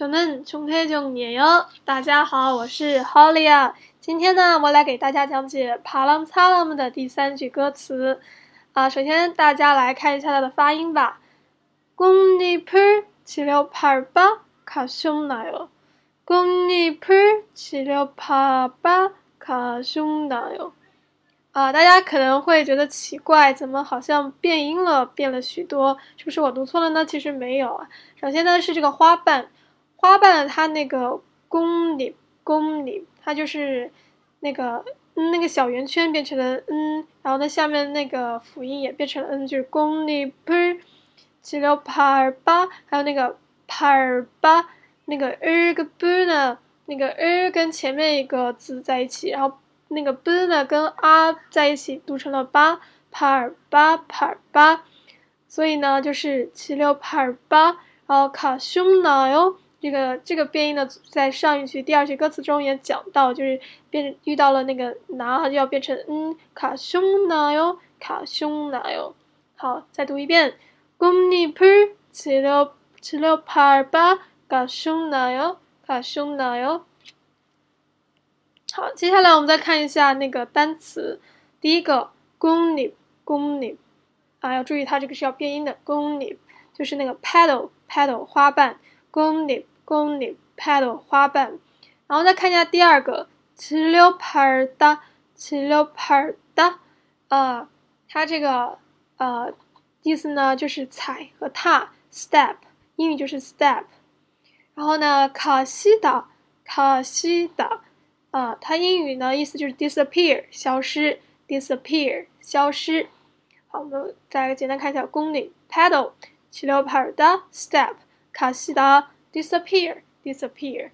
저는중태종이 에。 大家好，我是 Holly 啊。今天呢，我来给大家讲解《帕朗萨拉姆》的第三句歌词。啊，首先大家来看一下它的发音吧。공니풀지려파바가숨나 요。 공니풀지려파바卡胸나 요。 啊，大家可能会觉得奇怪，怎么好像变音了，变了许多？是不是我读错了呢？其实没有啊。首先呢，是这个花瓣。花瓣它那个公里公里，它就是那个那个小圆圈变成了嗯，然后呢下面那个辅音也变成了嗯，就是公里 per 七六帕尔巴，还有那个帕尔巴那个 er 个 b 呢，那个 er 跟前面一个字在一起，然后那个 b 呢跟啊在一起读成了巴帕尔巴帕尔巴，所以呢就是七六帕尔巴，然后卡胸呢哟。这个这个变音呢，在上一句、第二句歌词中也讲到，就是变遇到了那个拿，就要变成嗯卡胸拿哟，卡胸拿哟。好，再读一遍，공잎을치료치료팔바카胸拿哟，卡胸拿哟。好，接下来我们再看一下那个单词，第一个公잎公잎啊，要注意它这个是要变音的，公잎就是那个 petal petal 花瓣，公잎 公里，pedal 花瓣，然后再看一下第二个，齐溜趴的齐溜趴的，呃，它这个呃意思呢就是踩和踏，step 英语就是 step 然后呢卡西达卡西达，啊，它英语呢意思就是 disappear 消失 disappear 消失。好，我们再简单看一下公里，paddle 齐溜趴的 step 卡西达。Disappear disappear，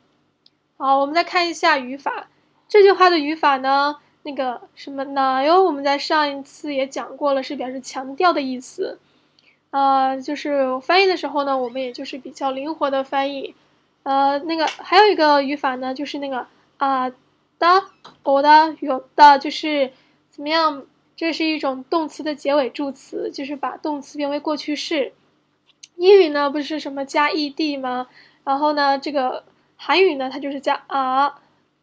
好，我们再看一下语法。这句话的语法呢，那个什么呢？哟，我们在上一次也讲过了，是表示强调的意思。呃，就是翻译的时候呢，我们也就是比较灵活的翻译。呃，那个还有一个语法呢，就是那个啊的、我的、有的，就是怎么样？这是一种动词的结尾助词，就是把动词变为过去式。英语呢不是什么加 ed 吗？然后呢，这个韩语呢它就是加啊、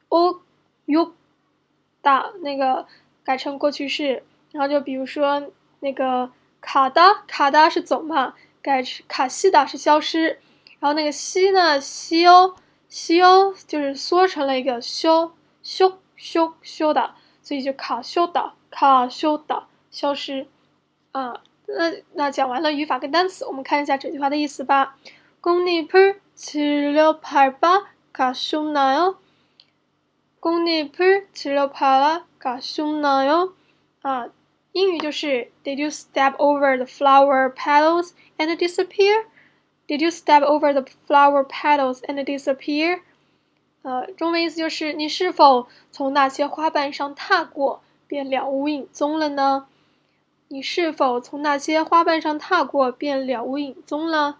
o、u、da 那个改成过去式。然后就比如说那个卡达卡达是走嘛，改成卡西达是消失。然后那个西呢西欧西欧就是缩成了一个修修修修的，所以就卡修的卡修的消失啊。那那讲完了语法跟单词，我们看一下整句话的意思吧。공잎을 치료팔바가셨나 요？ 공잎을치료팔바가셨나 요？ 啊，英语就是 Did you step over the flower petals and disappear? Did you step over the flower petals and disappear? 呃，中文意思就是你是否从那些花瓣上踏过，便了无影踪了呢？你是否从那些花瓣上踏过，便了无影踪了？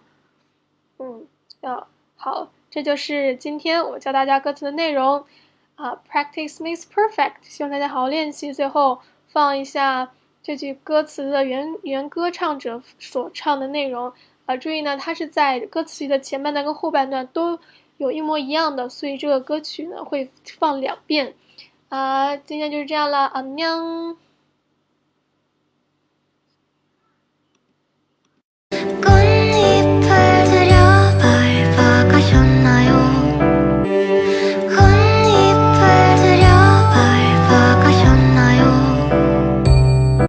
嗯， 啊，好，这就是今天我教大家歌词的内容啊。Practice makes perfect，希望大家好好练习。最后放一下这句歌词的原原歌唱者所唱的内容啊。注意呢，它是在歌词的前半段跟后半段都有一模一样的，所以这个歌曲呢会放两遍啊。今天就是这样了，阿娘。